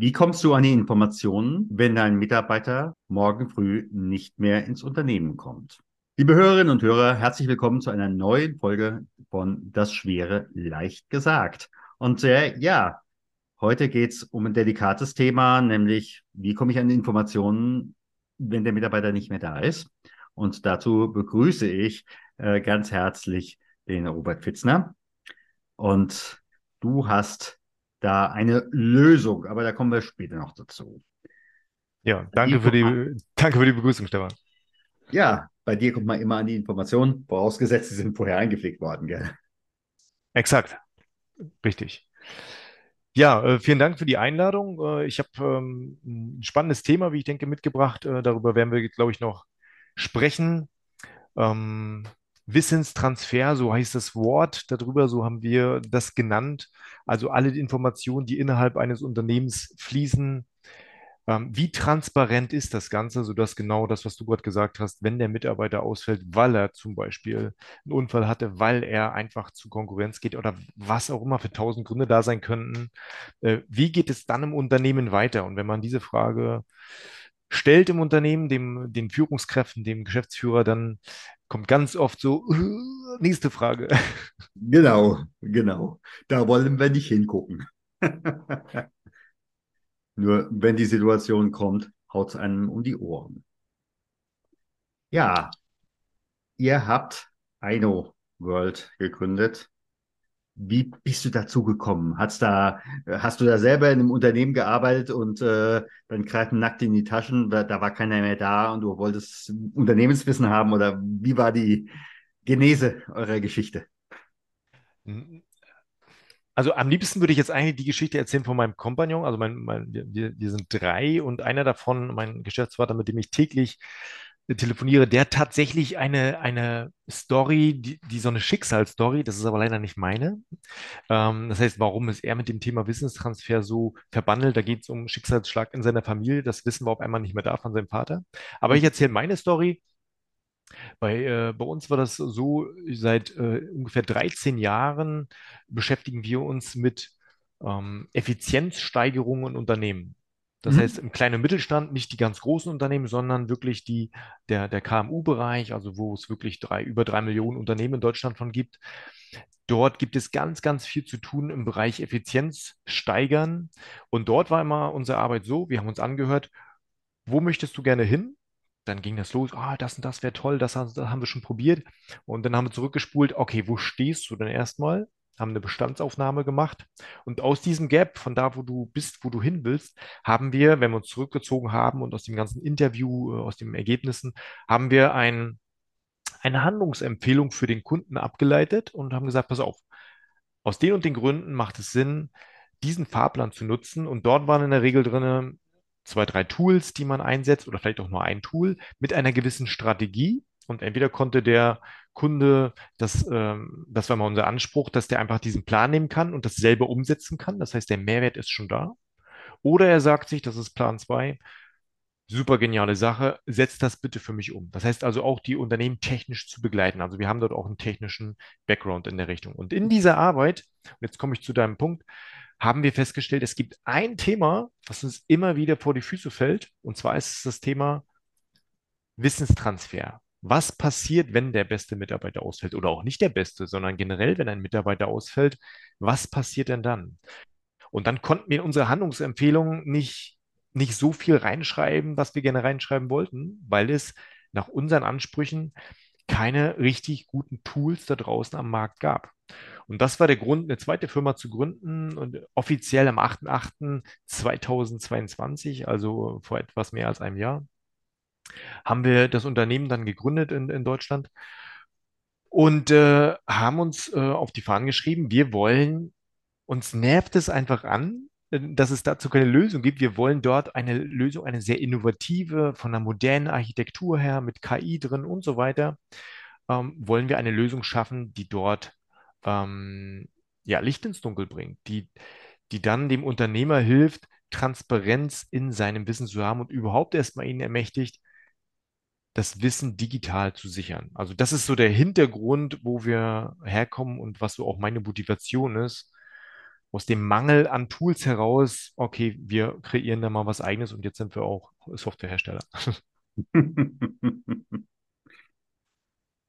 Wie kommst du an die Informationen, wenn dein Mitarbeiter morgen früh nicht mehr ins Unternehmen kommt? Liebe Hörerinnen und Hörer, herzlich willkommen zu einer neuen Folge von Das Schwere leicht gesagt. Und äh, ja, heute geht's um ein delikates Thema, nämlich wie komme ich an die Informationen, wenn der Mitarbeiter nicht mehr da ist? Und dazu begrüße ich äh, ganz herzlich den Robert Fitzner. Und du hast da eine Lösung, aber da kommen wir später noch dazu. Ja, danke für die, danke für die Begrüßung, Stefan. Ja, bei dir kommt man immer an die Informationen, vorausgesetzt, sie sind vorher eingepflegt worden, gell? Exakt, richtig. Ja, äh, vielen Dank für die Einladung. Äh, ich habe ähm, ein spannendes Thema, wie ich denke, mitgebracht. Äh, darüber werden wir, glaube ich, noch sprechen. Wissenstransfer, so heißt das Wort darüber, so haben wir das genannt. Also alle Informationen, die innerhalb eines Unternehmens fließen. Ähm, wie transparent ist das Ganze, sodass genau das, was du gerade gesagt hast, wenn der Mitarbeiter ausfällt, weil er zum Beispiel einen Unfall hatte, weil er einfach zu Konkurrenz geht oder was auch immer für tausend Gründe da sein könnten, äh, wie geht es dann im Unternehmen weiter? Und wenn man diese Frage stellt im Unternehmen, dem, den Führungskräften, dem Geschäftsführer, dann kommt ganz oft so, uh, nächste Frage. Genau, genau. Da wollen wir nicht hingucken. Nur wenn die Situation kommt, haut es einem um die Ohren. Ja, ihr habt Aino World gegründet. Wie bist du dazu gekommen? Hat's da, hast du da selber in einem Unternehmen gearbeitet und äh, dann greifen nackt in die Taschen, da, war keiner mehr da und du wolltest Unternehmenswissen haben oder wie war die Genese eurer Geschichte? Also am liebsten würde ich jetzt eigentlich die Geschichte erzählen von meinem Kompagnon. Also mein, mein, wir, wir sind drei und einer davon, mein Geschäftsvater, mit dem ich täglich telefoniere, der tatsächlich eine, eine Story, die, die so eine Schicksalsstory, das ist aber leider nicht meine. Ähm, das heißt, warum ist er mit dem Thema Wissenstransfer so verbandelt? Da geht es um Schicksalsschlag in seiner Familie. Das wissen wir auf einmal nicht mehr da von seinem Vater. Aber ich erzähle meine Story. Bei, äh, bei uns war das so, seit äh, ungefähr 13 Jahren beschäftigen wir uns mit ähm, Effizienzsteigerungen in Unternehmen. Das mhm. heißt, im kleinen Mittelstand nicht die ganz großen Unternehmen, sondern wirklich die, der, der KMU-Bereich, also wo es wirklich drei, über drei Millionen Unternehmen in Deutschland von gibt. Dort gibt es ganz, ganz viel zu tun im Bereich Effizienz steigern. Und dort war immer unsere Arbeit so, wir haben uns angehört, wo möchtest du gerne hin? Dann ging das los, ah, das und das wäre toll, das, das haben wir schon probiert. Und dann haben wir zurückgespult, okay, wo stehst du denn erstmal? Haben eine Bestandsaufnahme gemacht. Und aus diesem Gap, von da, wo du bist, wo du hin willst, haben wir, wenn wir uns zurückgezogen haben und aus dem ganzen Interview, äh, aus den Ergebnissen, haben wir ein, eine Handlungsempfehlung für den Kunden abgeleitet und haben gesagt, pass auf, aus den und den Gründen macht es Sinn, diesen Fahrplan zu nutzen. Und dort waren in der Regel drin zwei, drei Tools, die man einsetzt oder vielleicht auch nur ein Tool mit einer gewissen Strategie. Und entweder konnte der Kunde, das, ähm, das war mal unser Anspruch, dass der einfach diesen Plan nehmen kann und das selber umsetzen kann. Das heißt, der Mehrwert ist schon da. Oder er sagt sich, das ist Plan 2, super geniale Sache, setzt das bitte für mich um. Das heißt also auch die Unternehmen technisch zu begleiten. Also wir haben dort auch einen technischen Background in der Richtung. Und in dieser Arbeit, jetzt komme ich zu deinem Punkt, haben wir festgestellt, es gibt ein Thema, was uns immer wieder vor die Füße fällt, und zwar ist es das Thema Wissenstransfer. Was passiert, wenn der beste Mitarbeiter ausfällt oder auch nicht der beste, sondern generell, wenn ein Mitarbeiter ausfällt, was passiert denn dann? Und dann konnten wir in unsere Handlungsempfehlungen nicht, nicht so viel reinschreiben, was wir gerne reinschreiben wollten, weil es nach unseren Ansprüchen keine richtig guten Tools da draußen am Markt gab. Und das war der Grund, eine zweite Firma zu gründen und offiziell am 8.8.2022, also vor etwas mehr als einem Jahr haben wir das Unternehmen dann gegründet in, in Deutschland und äh, haben uns äh, auf die Fahnen geschrieben, wir wollen, uns nervt es einfach an, dass es dazu keine Lösung gibt. Wir wollen dort eine Lösung, eine sehr innovative, von einer modernen Architektur her, mit KI drin und so weiter, ähm, wollen wir eine Lösung schaffen, die dort ähm, ja, Licht ins Dunkel bringt, die, die dann dem Unternehmer hilft, Transparenz in seinem Wissen zu haben und überhaupt erstmal ihn ermächtigt, das Wissen digital zu sichern. Also das ist so der Hintergrund, wo wir herkommen und was so auch meine Motivation ist, aus dem Mangel an Tools heraus, okay, wir kreieren da mal was eigenes und jetzt sind wir auch Softwarehersteller.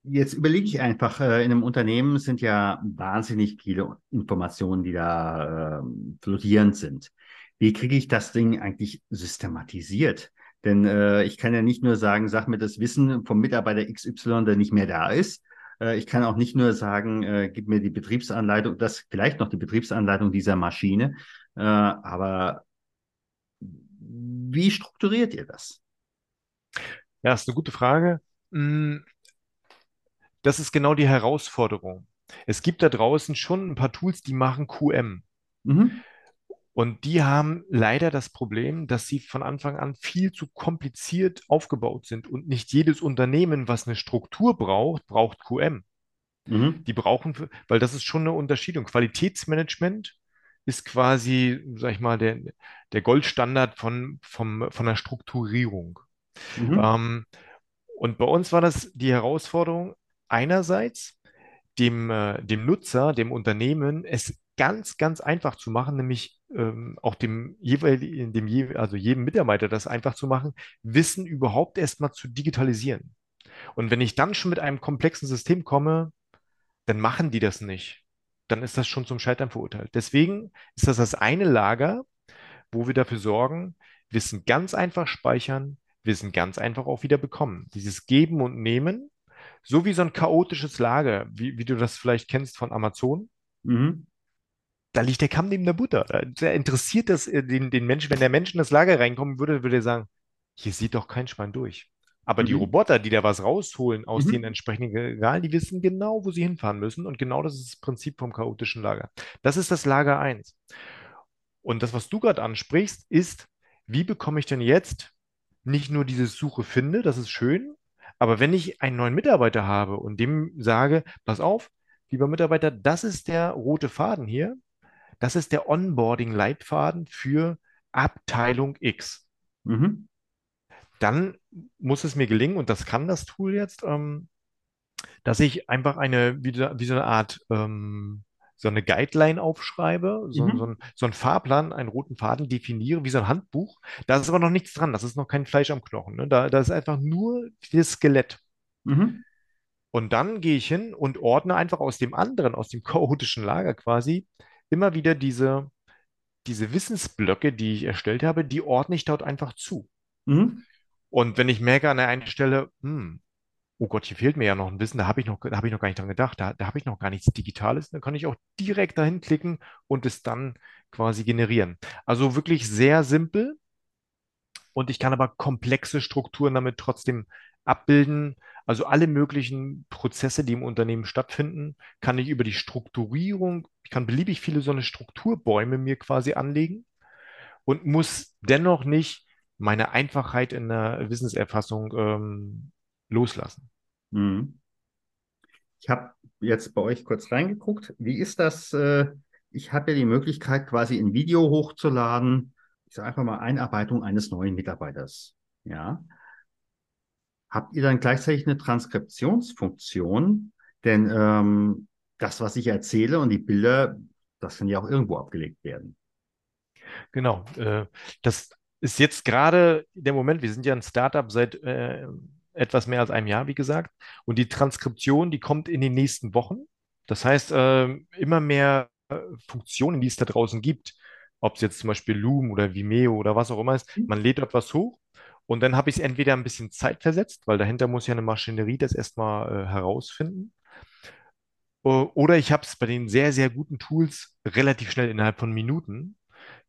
Jetzt überlege ich einfach, äh, in einem Unternehmen sind ja wahnsinnig viele Informationen, die da äh, sind. Wie kriege ich das Ding eigentlich systematisiert? Denn äh, ich kann ja nicht nur sagen, sag mir das Wissen vom Mitarbeiter XY, der nicht mehr da ist. Äh, ich kann auch nicht nur sagen, äh, gib mir die Betriebsanleitung, das vielleicht noch die Betriebsanleitung dieser Maschine. Äh, aber wie strukturiert ihr das? Ja, ist eine gute Frage. Hm, das ist genau die Herausforderung. Es gibt da draußen schon ein paar Tools, die machen QM. Mhm. Und die haben leider das Problem, dass sie von Anfang an viel zu kompliziert aufgebaut sind. Und nicht jedes Unternehmen, was eine Struktur braucht, braucht QM. Mhm. Die brauchen, weil das ist schon eine Unterschiedung. Qualitätsmanagement ist quasi, sag ich mal, der, der Goldstandard von, vom, von der Strukturierung. Mhm. Ähm, und bei uns war das die Herausforderung, einerseits dem, äh, dem Nutzer, dem Unternehmen, es ganz, ganz einfach zu machen, nämlich ähm, auch dem jeweiligen, dem, also jedem Mitarbeiter das einfach zu machen, Wissen überhaupt erstmal zu digitalisieren. Und wenn ich dann schon mit einem komplexen System komme, dann machen die das nicht. Dann ist das schon zum Scheitern verurteilt. Deswegen ist das das eine Lager, wo wir dafür sorgen, Wissen ganz einfach speichern, Wissen ganz einfach auch wieder bekommen. Dieses Geben und Nehmen, so wie so ein chaotisches Lager, wie, wie du das vielleicht kennst von Amazon. Mhm. Da liegt der Kamm neben der Butter. Da interessiert das äh, den, den Menschen. Wenn der Mensch in das Lager reinkommen würde, würde er sagen, hier sieht doch kein Schwein durch. Aber mhm. die Roboter, die da was rausholen aus mhm. den entsprechenden Regalen, die wissen genau, wo sie hinfahren müssen. Und genau das ist das Prinzip vom chaotischen Lager. Das ist das Lager 1. Und das, was du gerade ansprichst, ist, wie bekomme ich denn jetzt nicht nur diese Suche finde, das ist schön, aber wenn ich einen neuen Mitarbeiter habe und dem sage, pass auf, lieber Mitarbeiter, das ist der rote Faden hier, das ist der Onboarding-Leitfaden für Abteilung X. Mhm. Dann muss es mir gelingen, und das kann das Tool jetzt, ähm, dass ich einfach eine, wie, wie so eine Art ähm, so eine Guideline aufschreibe, so, mhm. so, ein, so einen Fahrplan, einen roten Faden definiere, wie so ein Handbuch. Da ist aber noch nichts dran, das ist noch kein Fleisch am Knochen. Ne? Da, da ist einfach nur das Skelett. Mhm. Und dann gehe ich hin und ordne einfach aus dem anderen, aus dem chaotischen Lager quasi, immer wieder diese, diese Wissensblöcke, die ich erstellt habe, die ordne ich dort einfach zu. Mhm. Und wenn ich merke an der einen Stelle, hm, oh Gott, hier fehlt mir ja noch ein Wissen, da habe ich noch, da habe ich noch gar nicht dran gedacht, da, da habe ich noch gar nichts Digitales, dann kann ich auch direkt dahin klicken und es dann quasi generieren. Also wirklich sehr simpel und ich kann aber komplexe Strukturen damit trotzdem abbilden. Also alle möglichen Prozesse, die im Unternehmen stattfinden, kann ich über die Strukturierung, ich kann beliebig viele so eine Strukturbäume mir quasi anlegen und muss dennoch nicht meine Einfachheit in der Wissenserfassung ähm, loslassen. Mhm. Ich habe jetzt bei euch kurz reingeguckt. Wie ist das? Äh, ich habe ja die Möglichkeit, quasi ein Video hochzuladen. Ich sage einfach mal Einarbeitung eines neuen Mitarbeiters. Ja. Habt ihr dann gleichzeitig eine Transkriptionsfunktion? Denn ähm, das, was ich erzähle und die Bilder, das kann ja auch irgendwo abgelegt werden. Genau. Äh, das ist jetzt gerade der Moment. Wir sind ja ein Startup seit äh, etwas mehr als einem Jahr, wie gesagt. Und die Transkription, die kommt in den nächsten Wochen. Das heißt, äh, immer mehr äh, Funktionen, die es da draußen gibt, ob es jetzt zum Beispiel Loom oder Vimeo oder was auch immer ist, mhm. man lädt dort was hoch und dann habe ich es entweder ein bisschen Zeit versetzt, weil dahinter muss ja eine Maschinerie das erstmal äh, herausfinden. Oder ich habe es bei den sehr, sehr guten Tools relativ schnell innerhalb von Minuten,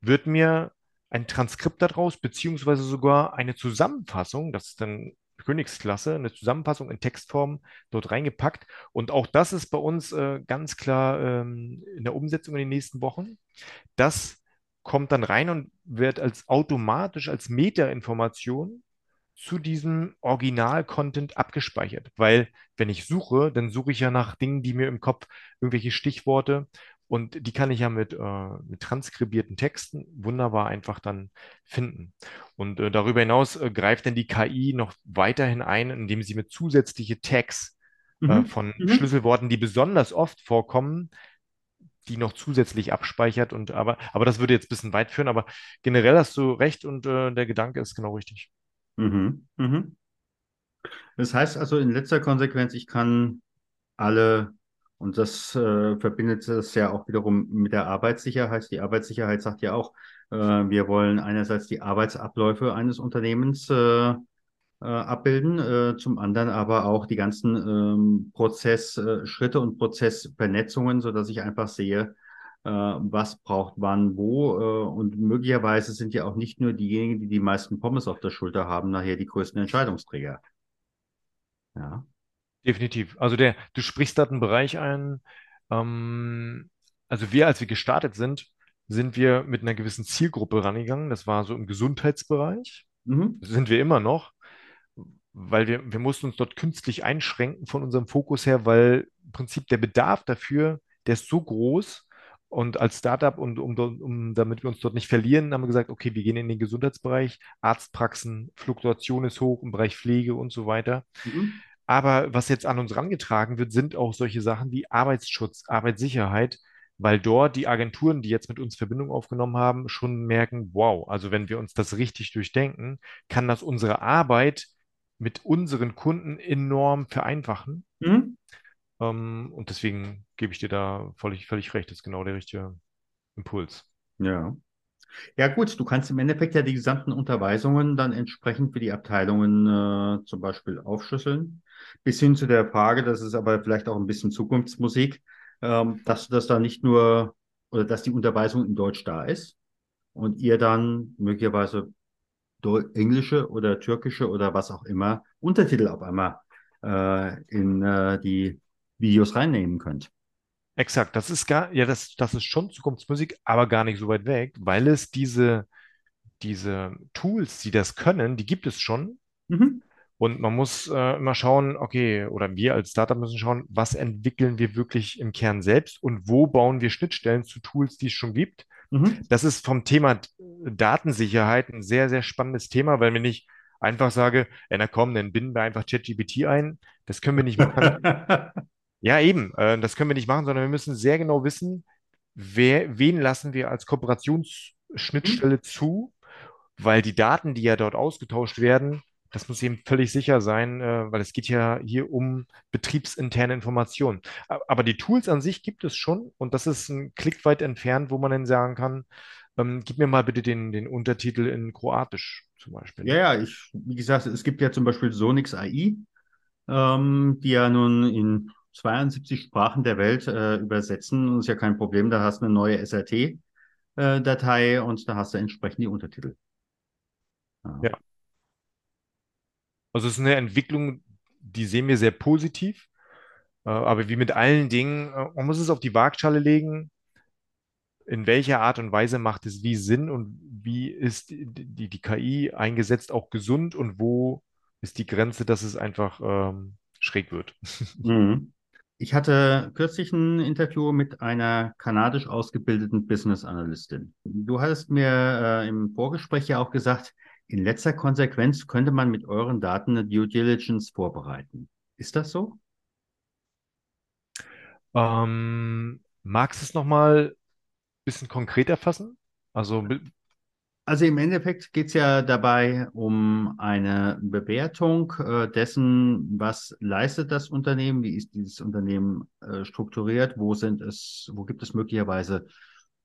wird mir ein Transkript daraus, beziehungsweise sogar eine Zusammenfassung, das ist dann Königsklasse, eine Zusammenfassung in Textform dort reingepackt. Und auch das ist bei uns äh, ganz klar ähm, in der Umsetzung in den nächsten Wochen. Das kommt dann rein und wird als automatisch als Meta-Information zu diesem Original-Content abgespeichert. Weil wenn ich suche, dann suche ich ja nach Dingen, die mir im Kopf irgendwelche Stichworte und die kann ich ja mit, äh, mit transkribierten Texten wunderbar einfach dann finden. Und äh, darüber hinaus äh, greift dann die KI noch weiterhin ein, indem sie mit zusätzliche Tags äh, mhm. von mhm. Schlüsselworten, die besonders oft vorkommen, die noch zusätzlich abspeichert und aber, aber das würde jetzt ein bisschen weit führen, aber generell hast du recht und äh, der Gedanke ist genau richtig. Mhm. Mhm. Das heißt also in letzter Konsequenz, ich kann alle, und das äh, verbindet das ja auch wiederum mit der Arbeitssicherheit. Die Arbeitssicherheit sagt ja auch, äh, wir wollen einerseits die Arbeitsabläufe eines Unternehmens äh, äh, abbilden, äh, zum anderen aber auch die ganzen ähm, Prozessschritte und Prozessvernetzungen, so dass ich einfach sehe, äh, was braucht wann wo. Äh, und möglicherweise sind ja auch nicht nur diejenigen, die die meisten Pommes auf der Schulter haben, nachher die größten Entscheidungsträger. Ja. Definitiv. Also der, du sprichst da einen Bereich ein. Ähm, also wir, als wir gestartet sind, sind wir mit einer gewissen Zielgruppe rangegangen. Das war so im Gesundheitsbereich. Mhm. Sind wir immer noch weil wir, wir mussten uns dort künstlich einschränken von unserem Fokus her, weil im Prinzip der Bedarf dafür, der ist so groß. Und als Startup und um, um, damit wir uns dort nicht verlieren, haben wir gesagt, okay, wir gehen in den Gesundheitsbereich, Arztpraxen, Fluktuation ist hoch im Bereich Pflege und so weiter. Mhm. Aber was jetzt an uns herangetragen wird, sind auch solche Sachen wie Arbeitsschutz, Arbeitssicherheit, weil dort die Agenturen, die jetzt mit uns Verbindung aufgenommen haben, schon merken, wow, also wenn wir uns das richtig durchdenken, kann das unsere Arbeit mit unseren Kunden enorm vereinfachen. Mhm. Ähm, und deswegen gebe ich dir da völlig, völlig recht. Das ist genau der richtige Impuls. Ja. Ja, gut, du kannst im Endeffekt ja die gesamten Unterweisungen dann entsprechend für die Abteilungen äh, zum Beispiel aufschlüsseln. Bis hin zu der Frage, das ist aber vielleicht auch ein bisschen Zukunftsmusik, ähm, dass das da nicht nur oder dass die Unterweisung in Deutsch da ist und ihr dann möglicherweise englische oder türkische oder was auch immer Untertitel auf einmal äh, in äh, die Videos reinnehmen könnt. Exakt, das ist gar, ja, das, das ist schon Zukunftsmusik, aber gar nicht so weit weg, weil es diese, diese Tools, die das können, die gibt es schon. Mhm. Und man muss äh, immer schauen, okay, oder wir als Startup müssen schauen, was entwickeln wir wirklich im Kern selbst und wo bauen wir Schnittstellen zu Tools, die es schon gibt. Mhm. Das ist vom Thema Datensicherheit ein sehr, sehr spannendes Thema, weil wenn ich einfach sage, ja, na komm, dann binden wir einfach ChatGPT ein, das können wir nicht machen. ja, eben, äh, das können wir nicht machen, sondern wir müssen sehr genau wissen, wer, wen lassen wir als Kooperationsschnittstelle mhm. zu, weil die Daten, die ja dort ausgetauscht werden, das muss eben völlig sicher sein, äh, weil es geht ja hier um betriebsinterne Informationen. Aber die Tools an sich gibt es schon und das ist ein Klick weit entfernt, wo man dann sagen kann, ähm, gib mir mal bitte den, den Untertitel in Kroatisch zum Beispiel. Ja, ja, ich, wie gesagt, es gibt ja zum Beispiel Sonix AI, ähm, die ja nun in 72 Sprachen der Welt äh, übersetzen. Das ist ja kein Problem, da hast du eine neue SRT-Datei äh, und da hast du entsprechend die Untertitel. Ja. ja. Also es ist eine Entwicklung, die sehen wir sehr positiv. Äh, aber wie mit allen Dingen, äh, man muss es auf die Waagschale legen. In welcher Art und Weise macht es wie Sinn und wie ist die, die, KI eingesetzt auch gesund und wo ist die Grenze, dass es einfach ähm, schräg wird? Mhm. Ich hatte kürzlich ein Interview mit einer kanadisch ausgebildeten Business Analystin. Du hattest mir äh, im Vorgespräch ja auch gesagt, in letzter Konsequenz könnte man mit euren Daten eine Due Diligence vorbereiten. Ist das so? Ähm, magst du es nochmal ein bisschen konkreter fassen? Also, also im Endeffekt geht es ja dabei um eine Bewertung äh, dessen, was leistet das Unternehmen, wie ist dieses Unternehmen äh, strukturiert, wo sind es, wo gibt es möglicherweise,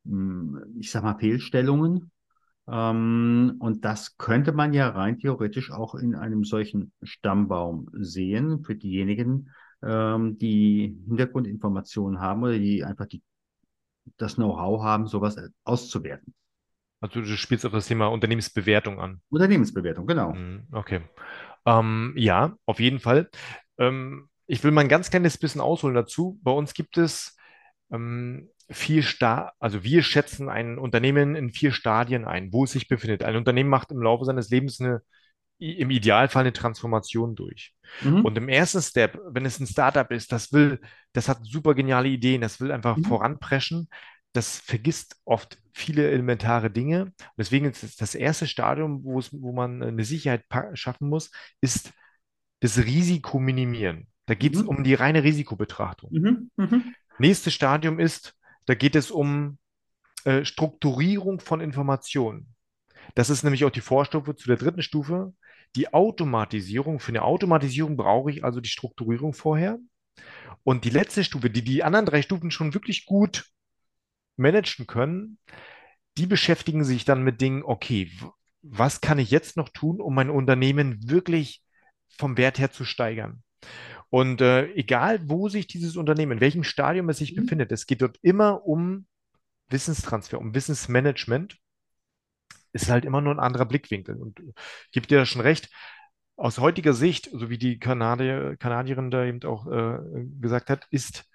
mh, hm, ich sag mal, Fehlstellungen und das könnte man ja rein theoretisch auch in einem solchen Stammbaum sehen für diejenigen, ähm, die Hintergrundinformationen haben oder die einfach die, das Know-how haben, sowas auszuwerten. Also du spielst auf das Thema Unternehmensbewertung an. Unternehmensbewertung, genau. Mhm, okay. Ähm, ja, auf jeden Fall. Ähm, ich will mal ein ganz kleines bisschen ausholen dazu. Bei uns gibt es ähm, vier Sta also wir schätzen ein Unternehmen in vier Stadien ein, wo es sich befindet. Ein Unternehmen macht im Laufe seines Lebens eine, im Idealfall eine Transformation durch. Mhm. Und im ersten Step, wenn es ein Startup ist, das will, das hat super geniale Ideen, das will einfach mhm. voranpreschen, das vergisst oft viele elementare Dinge. Und deswegen ist das erste Stadium, wo, es, wo man eine Sicherheit schaffen muss, ist das Risiko minimieren. Da geht es mhm. um die reine Risikobetrachtung. Mhm. Mhm. Nächstes Stadium ist, Da geht es um äh, Strukturierung von Informationen. Das ist nämlich auch die Vorstufe zu der dritten Stufe. Die Automatisierung. Für eine Automatisierung brauche ich also die Strukturierung vorher. Und die letzte Stufe, die die anderen drei Stufen schon wirklich gut managen können, die beschäftigen sich dann mit Dingen, okay, was kann ich jetzt noch tun, um mein Unternehmen wirklich vom Wert her zu steigern? Und äh, egal, wo sich dieses Unternehmen, in welchem Stadium es sich mhm. befindet, es geht dort immer um Wissenstransfer, um Wissensmanagement. Ist halt immer nur ein anderer Blickwinkel. Und ich gebe dir da schon recht, aus heutiger Sicht, so wie die Kanadier, Kanadierin da eben auch äh, gesagt hat, ist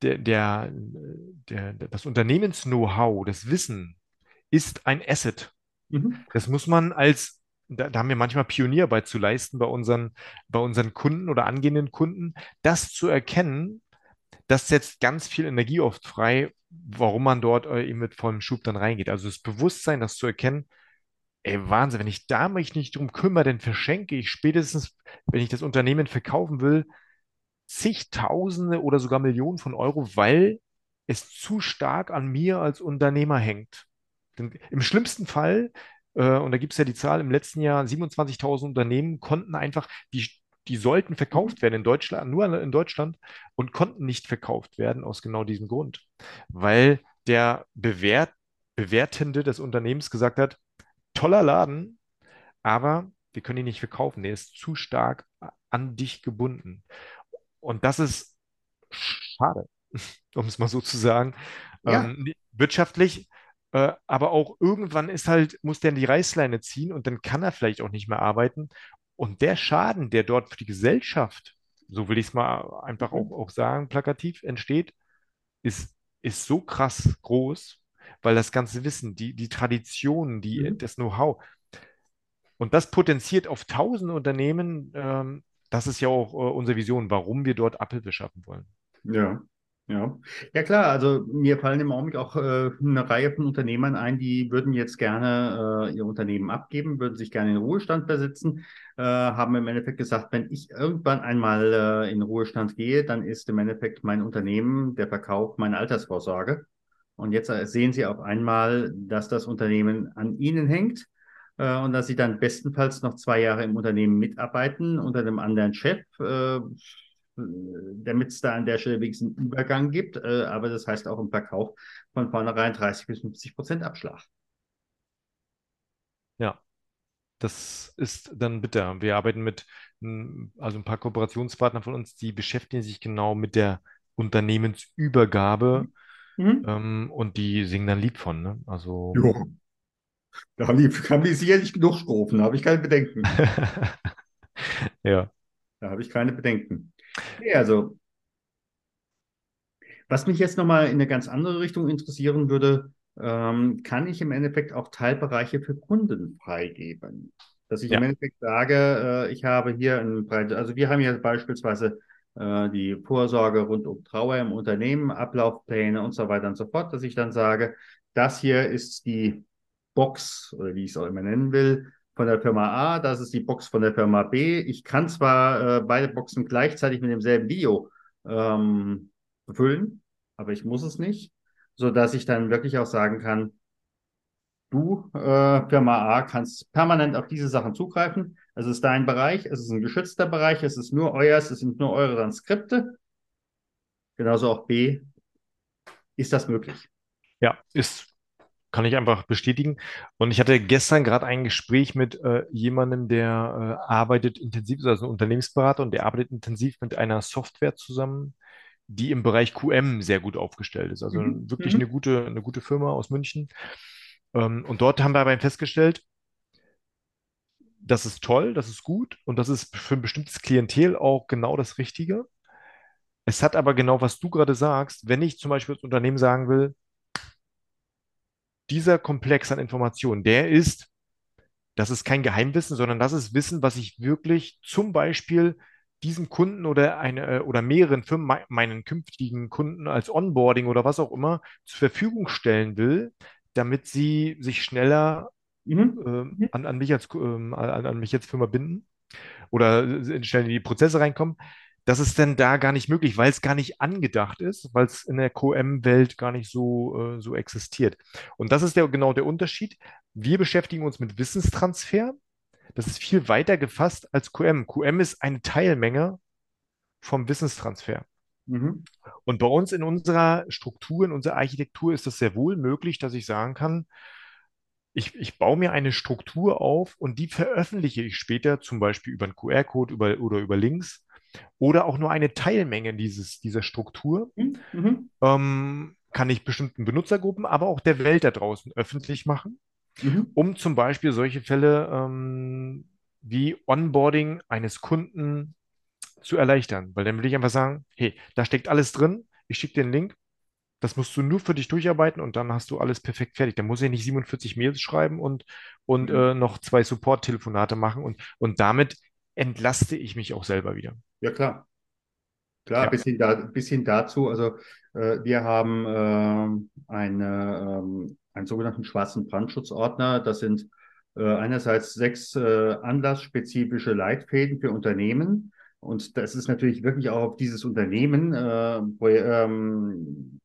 der, der, der, das Unternehmens-Know-how, das Wissen, ist ein Asset. Mhm. Das muss man als, da, da, haben wir manchmal Pionierarbeit zu leisten bei unseren, bei unseren Kunden oder angehenden Kunden, das zu erkennen, das setzt ganz viel Energie oft frei, warum man dort äh, eben mit vollem Schub dann reingeht. Also das Bewusstsein, das zu erkennen, ey, Wahnsinn, wenn ich da mich nicht drum kümmere, dann verschenke ich spätestens, wenn ich das Unternehmen verkaufen will, zigtausende oder sogar Millionen von Euro, weil es zu stark an mir als Unternehmer hängt. Denn im schlimmsten Fall, und da gibt es ja die Zahl, im letzten Jahr 27.000 Unternehmen konnten einfach, die, die sollten verkauft werden in Deutschland, nur in Deutschland und konnten nicht verkauft werden aus genau diesem Grund, weil der Bewert, Bewertende des Unternehmens gesagt hat, toller Laden, aber wir können ihn nicht verkaufen, der ist zu stark an dich gebunden. Und das ist schade, um es mal so zu sagen. Ja. Ähm, wirtschaftlich, äh, aber auch irgendwann ist halt, muss der in die Reißleine ziehen und dann kann er vielleicht auch nicht mehr arbeiten. Und der Schaden, der dort für die Gesellschaft, so will ich es mal einfach auch, auch sagen, plakativ entsteht, ist, ist so krass groß, weil das ganze Wissen, die, die Tradition, die, mhm. das Know-how, und das potenziert auf tausende Unternehmen ähm, das ist ja auch äh, unsere Vision, warum wir dort Abhilfe schaffen wollen. Ja, ja. Ja klar, also mir fallen im Augenblick auch äh, eine Reihe von Unternehmern ein, die würden jetzt gerne äh, ihr Unternehmen abgeben, würden sich gerne in Ruhestand besitzen, äh, haben im Endeffekt gesagt, wenn ich irgendwann einmal äh, in Ruhestand gehe, dann ist im Endeffekt mein Unternehmen, der Verkauf, meine Altersvorsorge. Und jetzt äh, sehen sie auf einmal, dass das Unternehmen an ihnen hängt äh, und dass sie dann bestenfalls noch zwei Jahre im Unternehmen mitarbeiten unter einem anderen Chef, damit es da an der Stelle wenigstens einen Übergang gibt. Äh, aber das heißt auch im Verkauf von vornherein 30 bis 50 Prozent Abschlag. Ja, das ist dann bitter. Wir arbeiten mit, also ein paar Kooperationspartner von uns, die beschäftigen sich genau mit der Unternehmensübergabe mhm. ähm, und die singen dann ein Lied von. Ne? Also jo. Da haben die, haben die sicherlich genug Strophen, da habe ich keine Bedenken. ja. Da habe ich keine Bedenken. Nee, also, was mich jetzt nochmal in eine ganz andere Richtung interessieren würde, ähm, kann ich im Endeffekt auch Teilbereiche für Kunden freigeben? Dass ich ja. im Endeffekt sage, äh, ich habe hier ein breites, also wir haben hier beispielsweise äh, die Vorsorge rund um Trauer im Unternehmen, Ablaufpläne und so weiter und so fort, dass ich dann sage, das hier ist die Box oder wie ich es auch immer nennen will, von der Firma A, das ist die Box von der Firma B. Ich kann zwar äh, beide Boxen gleichzeitig mit demselben Video ähm, befüllen, aber ich muss es nicht, so dass ich dann wirklich auch sagen kann, du äh, Firma A kannst permanent auf diese Sachen zugreifen. Es ist dein Bereich, es ist ein geschützter Bereich, es ist nur euer, es sind nur eure Transkripte. Genauso auch B. Ist das möglich? Ja, ist kann ich einfach bestätigen. Und ich hatte gestern gerade ein Gespräch mit äh, jemandem, der äh, arbeitet intensiv, also ein Unternehmensberater, und der arbeitet intensiv mit einer Software zusammen, die im Bereich QM sehr gut aufgestellt ist. Also mhm. wirklich mhm. eine gute, eine gute Firma aus München. Ähm, und dort haben wir aber festgestellt, das ist toll, das ist gut und das ist für ein bestimmtes Klientel auch genau das Richtige. Es hat aber genau, was du gerade sagst, wenn ich zum Beispiel als Unternehmen sagen will, dieser Komplex an Informationen, der ist, das ist kein Geheimwissen, sondern das ist Wissen, was ich wirklich zum Beispiel diesem Kunden oder eine äh, oder mehreren Firmen, meinen künftigen Kunden als Onboarding oder was auch immer zur Verfügung stellen will, damit sie sich schneller mhm. äh, an, an, mich als, äh, an, an mich als Firma binden oder schnell in die Prozesse reinkommen. Das ist dann da gar nicht möglich, weil es gar nicht angedacht ist, weil es in der QM-Welt gar nicht so, äh, so existiert. Und das ist der, genau der Unterschied. Wir beschäftigen uns mit Wissenstransfer. Das ist viel weiter gefasst als QM. QM ist eine Teilmenge vom Wissenstransfer. Mhm. Und bei uns in unserer Struktur, in unserer Architektur ist das sehr wohl möglich, dass ich sagen kann, ich, ich baue mir eine Struktur auf und die veröffentliche ich später zum Beispiel über einen QR-Code über, oder über Links oder auch nur eine Teilmenge dieses, dieser Struktur. Mhm. mhm. Ähm, kann ich bestimmten Benutzergruppen, aber auch der Welt da draußen öffentlich machen, mhm. um zum Beispiel solche Fälle ähm, wie Onboarding eines Kunden zu erleichtern. Weil dann will ich einfach sagen, hey, da steckt alles drin, ich schicke den Link, das musst du nur für dich durcharbeiten und dann hast du alles perfekt fertig. Da muss ich nicht 47 Mails schreiben und, und mhm. äh, noch zwei Support-Telefonate machen und, und damit entlaste ich mich auch selber wieder. Ja, klar. Klar, ja. bis, hin da, bis hin dazu, also äh, wir haben äh, eine, ähm, einen sogenannten schwarzen Brandschutzordner. Das sind äh, einerseits sechs äh, anlassspezifische Leitfäden für Unternehmen. Und das ist natürlich wirklich auch auf dieses Unternehmen äh, wo, ähm,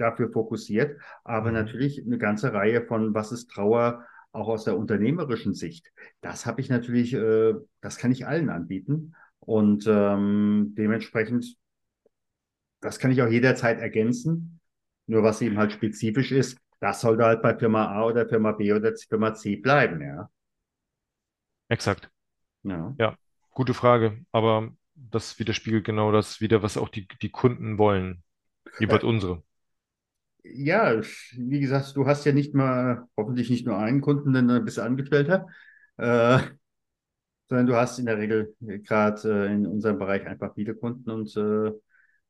dafür fokussiert, aber mhm. natürlich eine ganze Reihe von Was ist Trauer auch aus der unternehmerischen Sicht. Das habe ich natürlich, äh, das kann ich allen anbieten und ähm, dementsprechend, das kann ich auch jederzeit ergänzen. Nur was eben halt spezifisch ist, das sollte halt bei Firma A oder Firma B oder Firma C bleiben, ja. Exakt. Ja. Ja, gute Frage, aber das widerspiegelt genau das wieder, was auch die, die Kunden wollen. Wie wird unsere ja, wie gesagt, du hast ja nicht mal, hoffentlich nicht nur einen Kunden, denn dann bist du Angestellter, äh, sondern du hast in der Regel gerade äh, in unserem Bereich einfach viele Kunden und äh,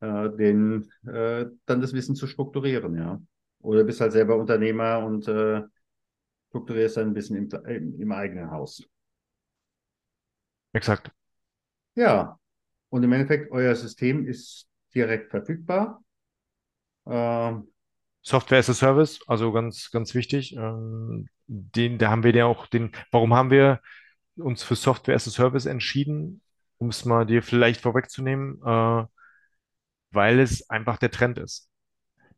äh, den äh, dann das Wissen zu strukturieren, ja. Oder bist halt selber Unternehmer und äh, strukturierst dann ein bisschen im, im, im eigenen Haus. Exakt. Ja, und im Endeffekt, euer System ist direkt verfügbar. Ähm, Software as a Service, also ganz, ganz wichtig. Ähm, den, da haben wir ja auch den, warum haben wir uns für Software as a Service entschieden, um es mal dir vielleicht vorwegzunehmen, äh, weil es einfach der Trend ist.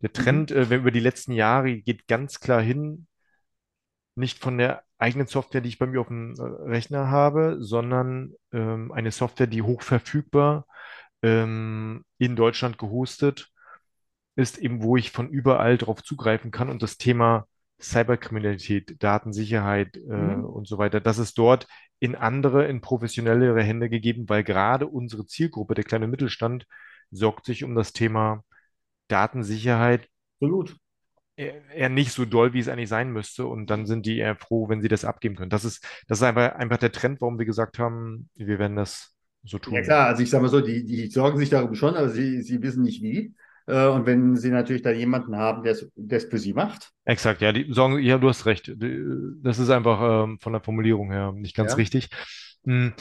Der mhm. Trend, mhm. äh, über die letzten Jahre geht ganz klar hin, nicht von der eigenen Software, die ich bei mir auf dem äh, Rechner habe, sondern ähm, eine Software, die hochverfügbar ähm, in Deutschland gehostet ist eben, wo ich von überall drauf zugreifen kann und das Thema Cyberkriminalität, Datensicherheit äh, mhm. und so weiter, das ist dort in andere, in professionellere Hände gegeben, weil gerade unsere Zielgruppe, der kleine Mittelstand, sorgt sich um das Thema Datensicherheit. Absolut. Eher nicht so doll, wie es eigentlich sein müsste. Und dann sind die eher froh, wenn sie das abgeben können. Das ist, das ist einfach, einfach der Trend, warum wir gesagt haben, wir werden das so tun. Ja klar, also ich sage mal so, die, die sorgen sich darum schon, aber sie, sie wissen nicht wie. Äh, und wenn Sie natürlich da jemanden haben, der es für Sie macht. Exakt, ja, die sagen, ja, du hast recht. Das ist einfach ähm, von der Formulierung her nicht ganz ja. richtig. Hm,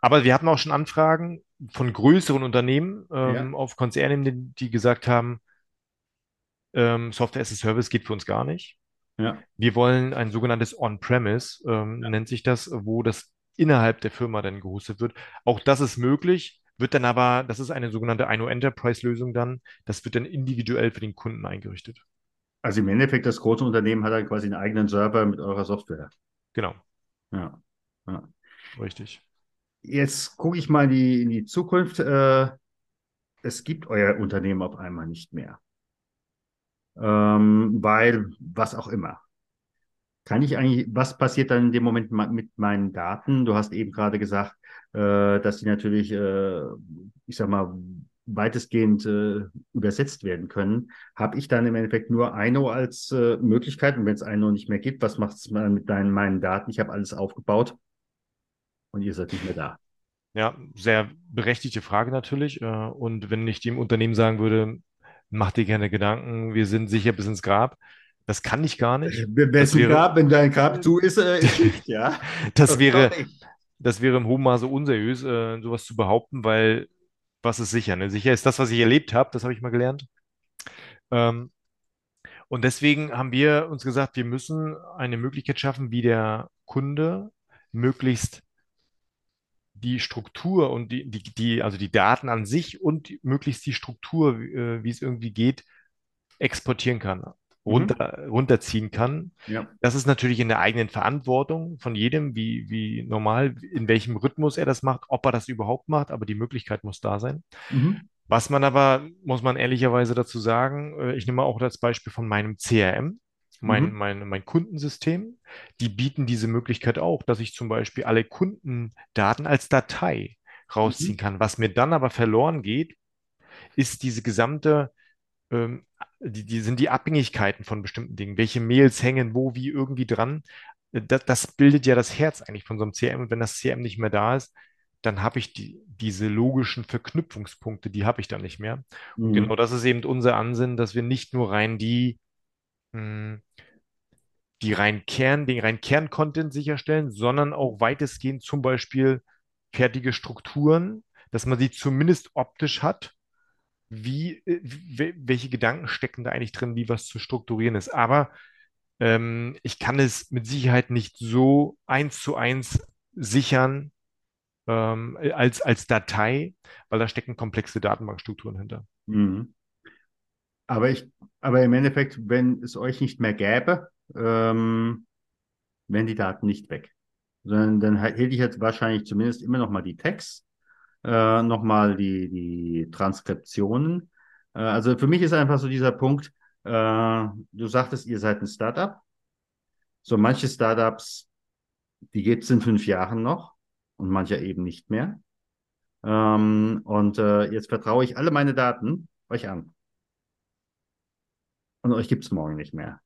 aber wir hatten auch schon Anfragen von größeren Unternehmen ähm, ja. auf Konzernen, die gesagt haben, ähm, Software as a Service geht für uns gar nicht. Ja. Wir wollen ein sogenanntes On-Premise, ähm, nennt sich das, wo das innerhalb der Firma dann gehostet wird. Auch das ist möglich wird dann aber, das ist eine sogenannte INO Enterprise Lösung dann, das wird dann individuell für den Kunden eingerichtet. Also im Endeffekt, das große Unternehmen hat dann quasi einen eigenen Server mit eurer Software. Genau. Ja. ja. Richtig. Jetzt gucke ich mal in die, in die Zukunft. Äh, es gibt euer Unternehmen auf einmal nicht mehr. Ähm, weil, was auch immer. Kann ich eigentlich, was passiert dann in dem Moment mit meinen Daten? Du hast eben gerade gesagt, dass die natürlich, äh, ich sag mal, weitestgehend äh, übersetzt werden können. Habe ich dann im Endeffekt nur Eino als äh, Möglichkeit und wenn es Eino nicht mehr gibt, was macht es mit deinen, meinen Daten? Ich habe alles aufgebaut und ihr seid nicht mehr da. Ja, sehr berechtigte Frage natürlich. Äh, und wenn ich dem Unternehmen sagen würde, mach dir keine Gedanken, wir sind sicher bis ins Grab, das kann ich gar nicht. Wessen Grab, wenn dein Grab zu ist, äh, ist nicht, ja. das, das wäre, das wäre im hohen Maße unseriös, äh, sowas zu behaupten, weil was ist sicher? Ne? Sicher ist das, was ich erlebt habe, das habe ich mal gelernt. Ähm, und deswegen haben wir uns gesagt, wir müssen eine Möglichkeit schaffen, wie der Kunde möglichst die Struktur und die, die, die, also die Daten an sich und möglichst die Struktur, äh, wie es irgendwie geht, exportieren kann, runter, runterziehen kann. Ja. Das ist natürlich in der eigenen Verantwortung von jedem, wie, wie normal, in welchem Rhythmus er das macht, ob er das überhaupt macht, aber die Möglichkeit muss da sein. Mhm. Was man aber, muss man ehrlicherweise dazu sagen, äh, ich nehme auch das Beispiel von meinem CRM, mein, Mhm. mein, mein Kundensystem. Die bieten diese Möglichkeit auch, dass ich zum Beispiel alle Kundendaten als Datei rausziehen Mhm. kann. Was mir dann aber verloren geht, ist diese gesamte, ähm, die, die sind die Abhängigkeiten von bestimmten Dingen. Welche Mails hängen wo, wie irgendwie dran. Äh, Das, das bildet ja das Herz eigentlich von so einem CRM. Und wenn das CRM nicht mehr da ist, dann habe ich die, diese logischen Verknüpfungspunkte, die habe ich dann nicht mehr. Und genau Mhm. das ist eben unser Ansinnen, dass wir nicht nur rein die, mh, die rein Kern, den rein Kern-Content sicherstellen, sondern auch weitestgehend zum Beispiel fertige Strukturen, dass man sie zumindest optisch hat. Wie, äh, wel- welche Gedanken stecken da eigentlich drin, wie was zu strukturieren ist. Aber ähm, ich kann es mit Sicherheit nicht so eins zu eins sichern ähm, als, als Datei, weil da stecken komplexe Datenbankstrukturen hinter. Mhm. Aber ich, aber im Endeffekt, wenn es euch nicht mehr gäbe, ähm, wären die Daten nicht weg. Sondern dann hätte ich jetzt wahrscheinlich zumindest immer noch mal die Text, äh, noch mal die, die Transkriptionen. Äh, also für mich ist einfach so dieser Punkt, äh, du sagtest, ihr seid ein Startup. So manche Startups, die gibt es in fünf Jahren noch und manche eben nicht mehr. Ähm, und äh, jetzt vertraue ich alle meine Daten euch an. Und euch gibt es morgen nicht mehr.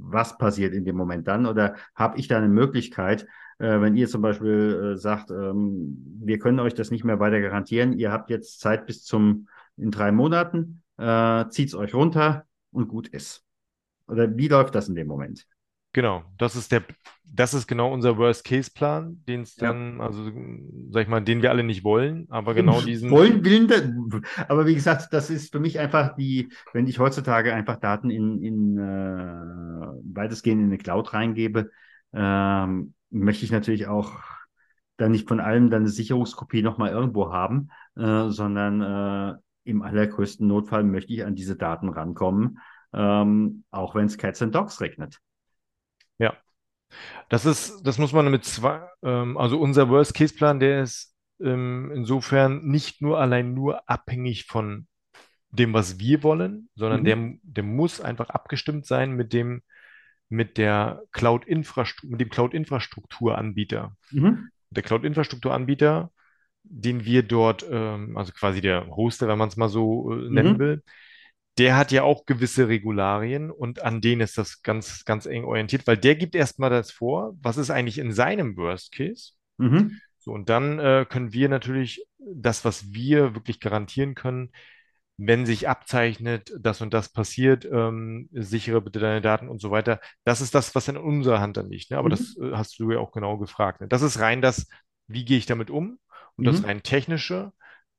Was passiert in dem Moment dann? Oder habe ich da eine Möglichkeit, äh, wenn ihr zum Beispiel äh, sagt, ähm, wir können euch das nicht mehr weiter garantieren, ihr habt jetzt Zeit bis zum in drei Monaten, äh, zieht es euch runter und gut ist. Oder wie läuft das in dem Moment? Genau, das ist der, das ist genau unser Worst-Case-Plan, den es Ja. dann, also sag ich mal, den wir alle nicht wollen, aber genau diesen, Wollen, willen, aber wie gesagt, das ist für mich einfach die, wenn ich heutzutage einfach Daten in, in äh, weitestgehend in eine Cloud reingebe, ähm, möchte ich natürlich auch dann nicht von allem dann eine Sicherungskopie nochmal irgendwo haben, äh, sondern äh, im allergrößten Notfall möchte ich an diese Daten rankommen, ähm, auch wenn es Cats and Dogs regnet. Ja, das ist, das muss man mit zwei, ähm, also unser Worst-Case-Plan, der ist ähm, insofern nicht nur allein nur abhängig von dem, was wir wollen, sondern Mhm. der, der muss einfach abgestimmt sein mit dem, mit der Cloud-Infrastruktur, mit dem Cloud-Infrastrukturanbieter. Mhm. Der Cloud-Infrastrukturanbieter, den wir dort, ähm, also quasi der Hoster, wenn man es mal so äh, nennen Mhm. will, der hat ja auch gewisse Regularien und an denen ist das ganz, ganz eng orientiert, weil der gibt erstmal das vor, was ist eigentlich in seinem Worst Case. Mhm. So, und dann äh, können wir natürlich das, was wir wirklich garantieren können, wenn sich abzeichnet, das und das passiert, ähm, sichere bitte deine Daten und so weiter. Das ist das, was in unserer Hand dann liegt. Ne? Aber Mhm. das äh, hast du ja auch genau gefragt. Ne? Das ist rein das, wie gehe ich damit um? Und das Mhm. rein technische,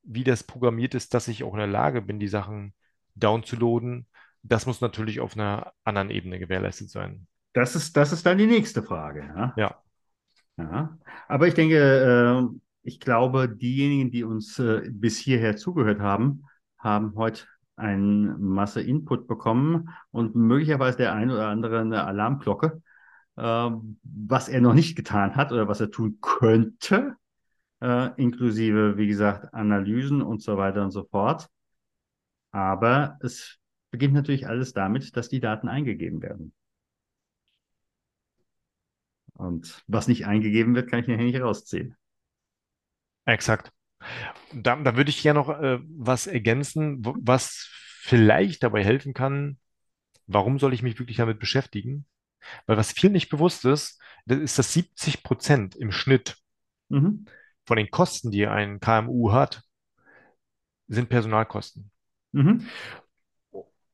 wie das programmiert ist, dass ich auch in der Lage bin, die Sachen downzuladen. Das muss natürlich auf einer anderen Ebene gewährleistet sein. Das ist, das ist dann die nächste Frage. Ja? Ja, Ja. Aber ich denke, äh, ich glaube, diejenigen, die uns äh, bis hierher zugehört haben, haben heute eine Masse Input bekommen und möglicherweise der ein oder andere eine Alarmglocke, äh, was er noch nicht getan hat oder was er tun könnte, äh, inklusive, wie gesagt, Analysen und so weiter und so fort. Aber es beginnt natürlich alles damit, dass die Daten eingegeben werden. Und was nicht eingegeben wird, kann ich nachher nicht rausziehen. exakt. Da, da würde ich gerne noch äh, was ergänzen, was vielleicht dabei helfen kann. Warum soll ich mich wirklich damit beschäftigen? Weil was vielen nicht bewusst ist, das ist, dass 70 Prozent im Schnitt Mhm. von den Kosten, die ein KMU hat, sind Personalkosten. Mhm.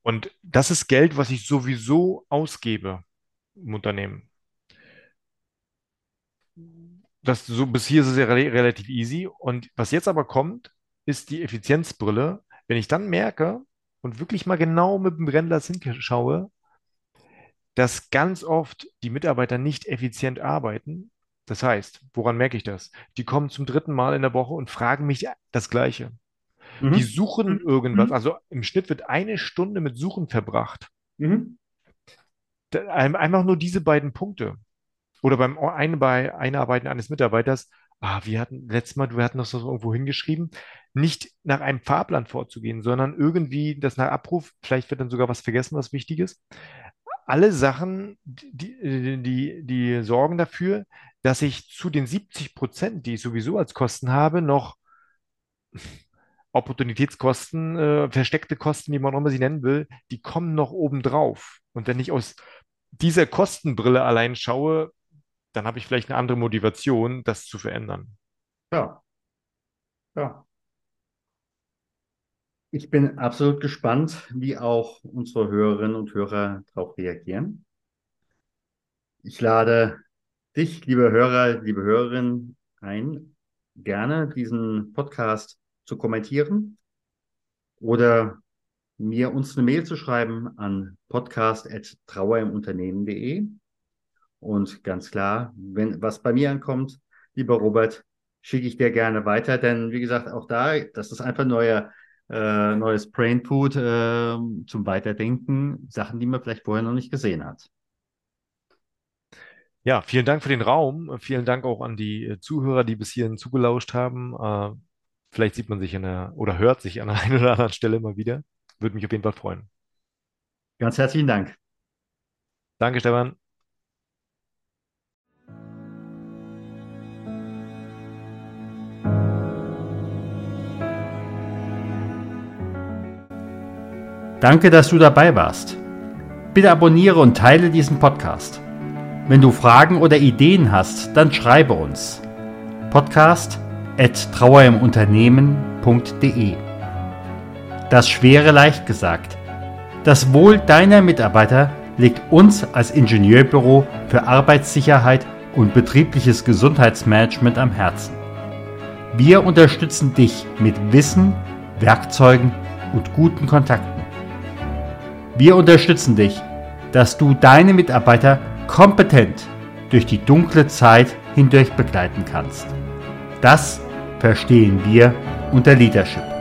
Und das ist Geld, was ich sowieso ausgebe im Unternehmen. Das so bis hier ist es ja re relativ easy. Und was jetzt aber kommt, ist die Effizienzbrille. Wenn ich dann merke und wirklich mal genau mit dem Brennglas hinschaue, dass ganz oft die Mitarbeiter nicht effizient arbeiten, Das heißt, woran merke ich das? Die kommen zum dritten Mal in der Woche und fragen mich das Gleiche. Mhm. Die suchen Mhm. irgendwas. Mhm. Also im Schnitt wird eine Stunde mit Suchen verbracht. Mhm. Einfach nur diese beiden Punkte. Oder beim ein, bei Einarbeiten eines Mitarbeiters, ah, wir hatten letztes Mal, wir hatten das so irgendwo hingeschrieben, nicht nach einem Fahrplan vorzugehen, sondern irgendwie das nach Abruf, vielleicht wird dann sogar was vergessen, was wichtig ist. Alle Sachen, die, die, die sorgen dafür, dass ich zu den 70 Prozent, die ich sowieso als Kosten habe, noch Opportunitätskosten, äh, versteckte Kosten, wie man auch immer sie nennen will, die kommen noch obendrauf. Und wenn ich aus dieser Kostenbrille allein schaue, dann habe ich vielleicht eine andere Motivation, das zu verändern. Ja, ja. Ich bin absolut gespannt, wie auch unsere Hörerinnen und Hörer darauf reagieren. Ich lade dich, liebe Hörer, liebe Hörerinnen, ein, gerne diesen Podcast zu kommentieren oder mir uns eine Mail zu schreiben an podcast.trauerimunternehmen.de. Und ganz klar, wenn was bei mir ankommt, lieber Robert, schicke ich dir gerne weiter, denn wie gesagt, auch da, das ist einfach neuer, äh, neues Brain äh, zum Weiterdenken, Sachen, die man vielleicht vorher noch nicht gesehen hat. Ja, vielen Dank für den Raum. Vielen Dank auch an die äh, Zuhörer, die bis hierhin zugelauscht haben. Vielleicht sieht man sich an der oder hört sich an der einen oder anderen Stelle mal wieder. Würde mich auf jeden Fall freuen. Ganz herzlichen Dank. Danke, Stefan. Danke, dass du dabei warst. Bitte abonniere und teile diesen Podcast. Wenn du Fragen oder Ideen hast, dann schreibe uns. Podcast trauerimunternehmen.de Das Schwere leicht gesagt. Das Wohl deiner Mitarbeiter liegt uns als Ingenieurbüro für Arbeitssicherheit und betriebliches Gesundheitsmanagement am Herzen. Wir unterstützen dich mit Wissen, Werkzeugen und guten Kontakten. Wir unterstützen dich, dass du deine Mitarbeiter kompetent durch die dunkle Zeit hindurch begleiten kannst. Das verstehen wir unter Leadership.